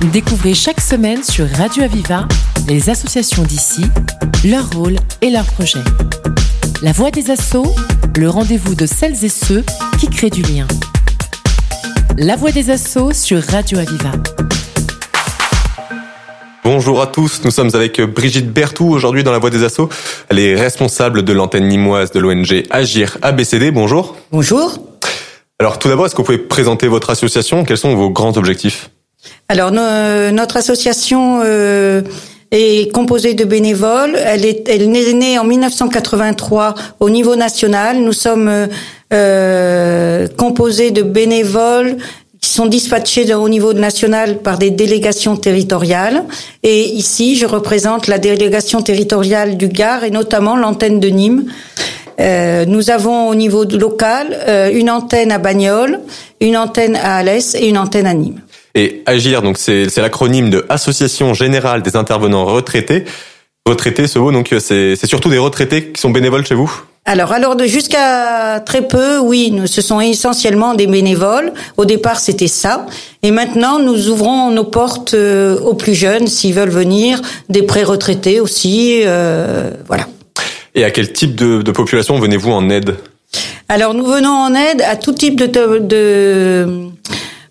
Découvrez chaque semaine sur Radio Aviva les associations d'ici, leur rôle et leurs projets. La voix des assauts, le rendez-vous de celles et ceux qui créent du lien. La voix des assauts sur Radio Aviva. Bonjour à tous, nous sommes avec Brigitte Bertou aujourd'hui dans la Voix des Assauts. Elle est responsable de l'antenne nimoise de l'ONG Agir ABCD. Bonjour. Bonjour. Alors tout d'abord, est-ce que vous pouvez présenter votre association? Quels sont vos grands objectifs? Alors notre association euh, est composée de bénévoles. Elle est, elle est née en 1983 au niveau national. Nous sommes euh, composés de bénévoles qui sont dispatchés au niveau national par des délégations territoriales. Et ici, je représente la délégation territoriale du Gard et notamment l'antenne de Nîmes. Euh, nous avons au niveau local euh, une antenne à Bagnoles, une antenne à Alès et une antenne à Nîmes. Et Agir, donc c'est l'acronyme de Association générale des intervenants retraités. Retraités, ce mot, donc c'est surtout des retraités qui sont bénévoles chez vous? Alors, alors de jusqu'à très peu, oui, nous, ce sont essentiellement des bénévoles. Au départ, c'était ça, et maintenant, nous ouvrons nos portes euh, aux plus jeunes s'ils veulent venir, des pré-retraités aussi, euh, voilà. Et à quel type de, de population venez-vous en aide? Alors, nous venons en aide à tout type de, de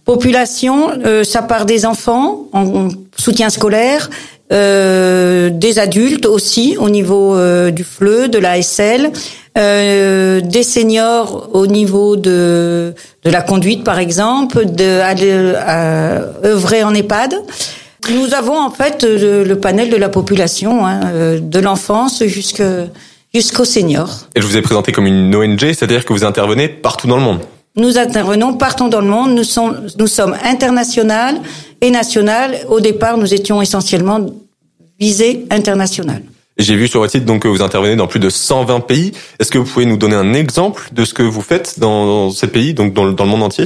population. Euh, ça part des enfants en soutien scolaire, euh, des adultes aussi au niveau euh, du FLE, de la SL, euh, des seniors au niveau de de la conduite par exemple, de à, œuvrer en EHPAD. Nous avons en fait le, panel de la population, hein, euh, de l'enfance jusqu'aux seniors. Et je vous ai présenté comme une ONG, c'est-à-dire que vous intervenez partout dans le monde. Nous intervenons partout dans le monde. Nous sommes, nous sommes internationales et nationales. Au départ, nous étions essentiellement visée internationale. J'ai vu sur votre site donc que vous intervenez dans plus de 120 pays. Est-ce que vous pouvez nous donner un exemple de ce que vous faites dans ces pays, donc dans, dans le monde entier?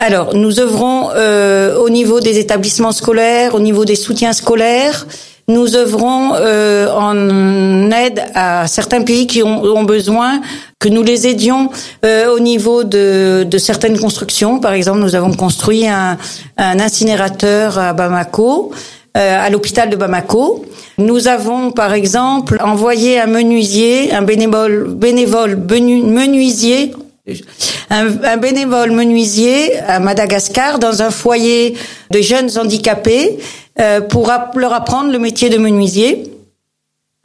Alors, nous œuvrons euh, au niveau des établissements scolaires, au niveau des soutiens scolaires. Nous œuvrons euh, en aide à certains pays qui ont, besoin que nous les aidions euh, au niveau de, de, certaines constructions. Par exemple, nous avons construit un, un incinérateur à Bamako. Euh, à l'hôpital de Bamako. Nous avons par exemple envoyé un menuisier, un bénévole, bénévole menuisier un, bénévole menuisier à Madagascar dans un foyer de jeunes handicapés euh, pour leur apprendre le métier de menuisier.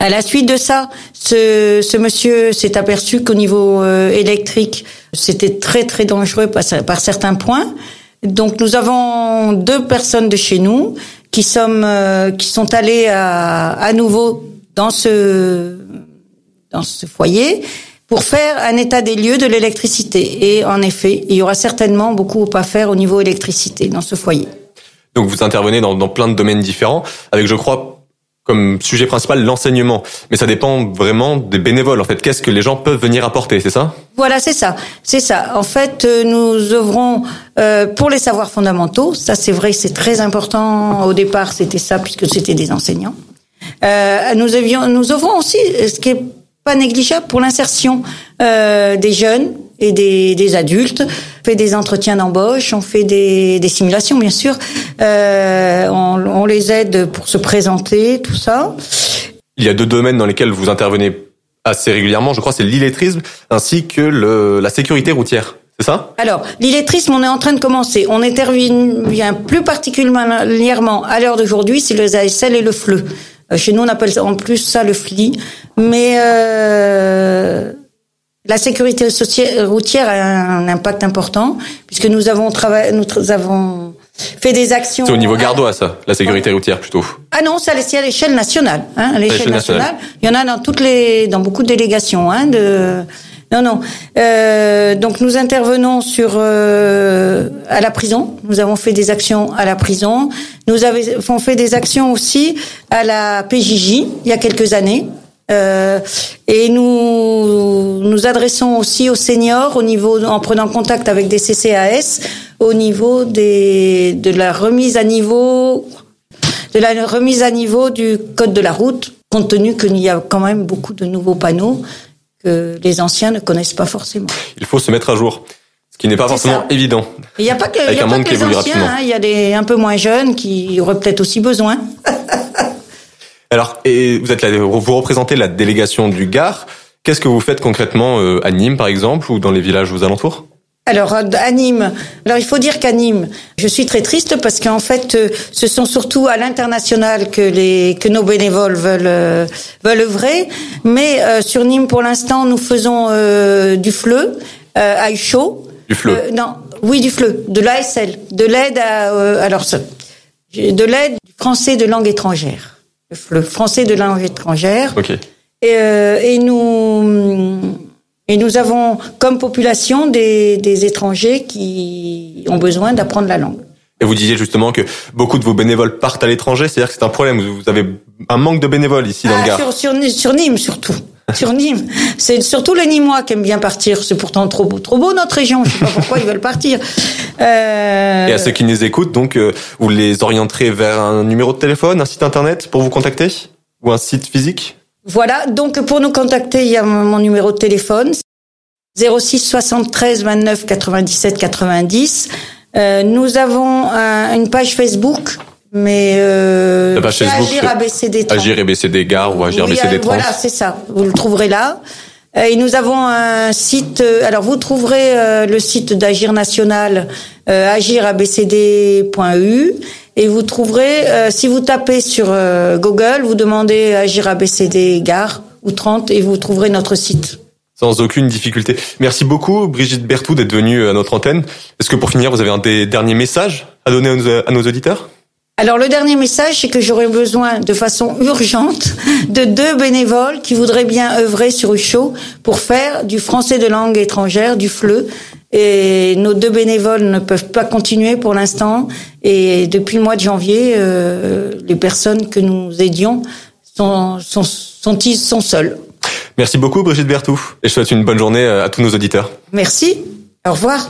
À la suite de ça, ce, ce monsieur s'est aperçu qu'au niveau euh, électrique, c'était très très dangereux par, par, certains points. Donc nous avons deux personnes de chez nous qui sommes euh, qui sont allés à, à nouveau dans ce dans ce foyer pour faire un état des lieux de l'électricité. Et en effet, il y aura certainement beaucoup à faire au niveau électricité dans ce foyer. Donc vous intervenez dans, dans plein de domaines différents, avec je crois comme sujet principal l'enseignement. Mais ça dépend vraiment des bénévoles. En fait, qu'est-ce que les gens peuvent venir apporter, c'est ça? Voilà, c'est ça, c'est ça. En fait, euh, nous œuvrons euh, pour les savoirs fondamentaux. Ça, c'est vrai, c'est très important. Au départ, c'était ça puisque c'était des enseignants. Euh, nous avions, nous œuvrons aussi, ce qui est pas négligeable, pour l'insertion euh, des jeunes et des, des adultes. On fait des entretiens d'embauche, on fait des, des simulations bien sûr. Euh, on, on, les aide pour se présenter, tout ça. Il y a deux domaines dans lesquels vous intervenez assez régulièrement, je crois, c'est l'illettrisme ainsi que le, la sécurité routière. C'est ça? Alors, l'illettrisme, on est en train de commencer. On intervient plus particulièrement à l'heure d'aujourd'hui, c'est le ASL et le FLE. Euh, chez nous, on appelle en plus ça le FLI. Mais euh, la sécurité routière a un impact important puisque nous avons travaillé, nous avons fait des actions. C'est au niveau gardois ça, la sécurité routière plutôt. Ah non, c'est à l'échelle nationale. Hein, à l'échelle nationale. Il y en a dans toutes les, dans beaucoup de délégations. Hein, de non, non. Euh, donc nous intervenons sur euh, à la prison. Nous avons fait des actions à la prison. Nous avons fait des actions aussi à la PJJ il y a quelques années. Euh, et nous nous adressons aussi aux seniors au niveau en prenant contact avec des CCAS au niveau des de la remise à niveau de la remise à niveau du code de la route compte tenu qu'il y a quand même beaucoup de nouveaux panneaux que les anciens ne connaissent pas forcément. Il faut se mettre à jour. qui n'est pas forcément évident. Il n'y a pas que, Avec y a un pas que les anciens, hein, il y a des un peu moins jeunes qui auraient peut-être aussi besoin. Alors, et vous êtes là, vous représentez la délégation du Gard. Qu'est-ce que vous faites concrètement euh, à Nîmes, par exemple, ou dans les villages aux alentours? Alors à Nîmes, alors il faut dire qu'à Nîmes, je suis très triste parce qu'en fait, euh, ce sont surtout à l'international que les que nos bénévoles veulent euh, veulent œuvrer. Mais sur Nîmes, pour l'instant, nous faisons du FLE à Uchaud. Du FLE. non, oui, du FLE, de l'ASL, de l'aide à alors de l'aide français de langue étrangère, le français de langue étrangère. Ok. Et, et nous et nous avons comme population des, des étrangers qui ont besoin d'apprendre la langue. Et vous disiez justement que beaucoup de vos bénévoles partent à l'étranger, c'est-à-dire que c'est un problème. Vous avez un manque de bénévoles ici dans le ah, Gard. Sur, sur, sur Nîmes surtout. Sur Nîmes, c'est surtout les Nîmois qui aiment bien partir. C'est pourtant trop beau, trop beau notre région. Je sais pas pourquoi ils veulent partir. Euh... Et à ceux qui nous écoutent, donc, euh, vous les orienterez vers un numéro de téléphone, un site internet pour vous contacter ou un site physique? Voilà, donc pour nous contacter, il y a mon numéro de téléphone 06 73 29 97 90. Euh, nous avons une page Facebook, mais euh, page Facebook, Agir ABCD 30. Agir ABCD Gare ou Agir oui, ABCD 30. Voilà, c'est ça. Vous le trouverez là. Euh, et nous avons un site. Euh, alors vous trouverez euh, le site d'Agir National, agirabcd.eu. Et vous trouverez, euh, si vous tapez sur euh, Google, vous demandez Agir ABCD Gare ou 30 et vous trouverez notre site. Sans aucune difficulté. Merci beaucoup, Brigitte Bertou, d'être venue à notre antenne. Est-ce que pour finir, vous avez un des derniers messages à donner à nos, auditeurs? Alors le dernier message, c'est que j'aurais besoin de façon urgente de deux bénévoles qui voudraient bien œuvrer sur Ucho pour faire du français de langue étrangère, du FLE, et nos deux bénévoles ne peuvent pas continuer pour l'instant. Et depuis le mois de janvier, euh, les personnes que nous aidions sont, sont, sont, sont seules. Merci beaucoup Brigitte Bertou. Et je souhaite une bonne journée euh, à tous nos auditeurs. Merci. Au revoir.